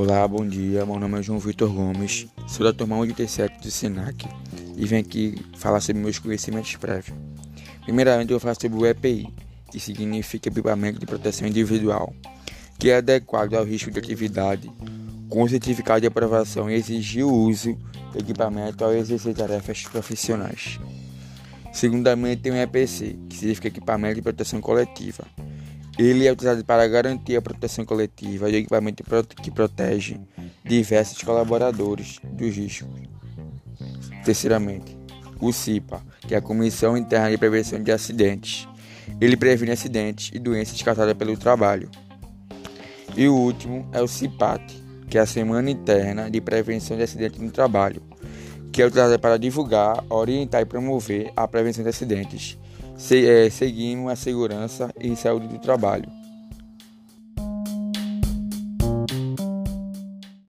Olá, bom dia. Meu nome é João Vitor Gomes, sou da turma 87 do SENAC e venho aqui falar sobre meus conhecimentos prévios. Primeiramente, eu vou falar sobre o EPI, que significa Equipamento de Proteção Individual, que é adequado ao risco de atividade, com certificado de aprovação e exigir o uso do equipamento ao exercer tarefas profissionais. Segundamente, tem o EPC, que significa Equipamento de Proteção Coletiva, ele é utilizado para garantir a proteção coletiva de equipamento que protege diversos colaboradores dos riscos. Terceiramente, o CIPA, que é a Comissão Interna de Prevenção de Acidentes. Ele previne acidentes e doenças causadas pelo trabalho. E o último é o CIPAT, que é a Semana Interna de Prevenção de Acidentes no Trabalho, que é utilizada para divulgar, orientar e promover a prevenção de acidentes é, seguindo a segurança e saúde do trabalho.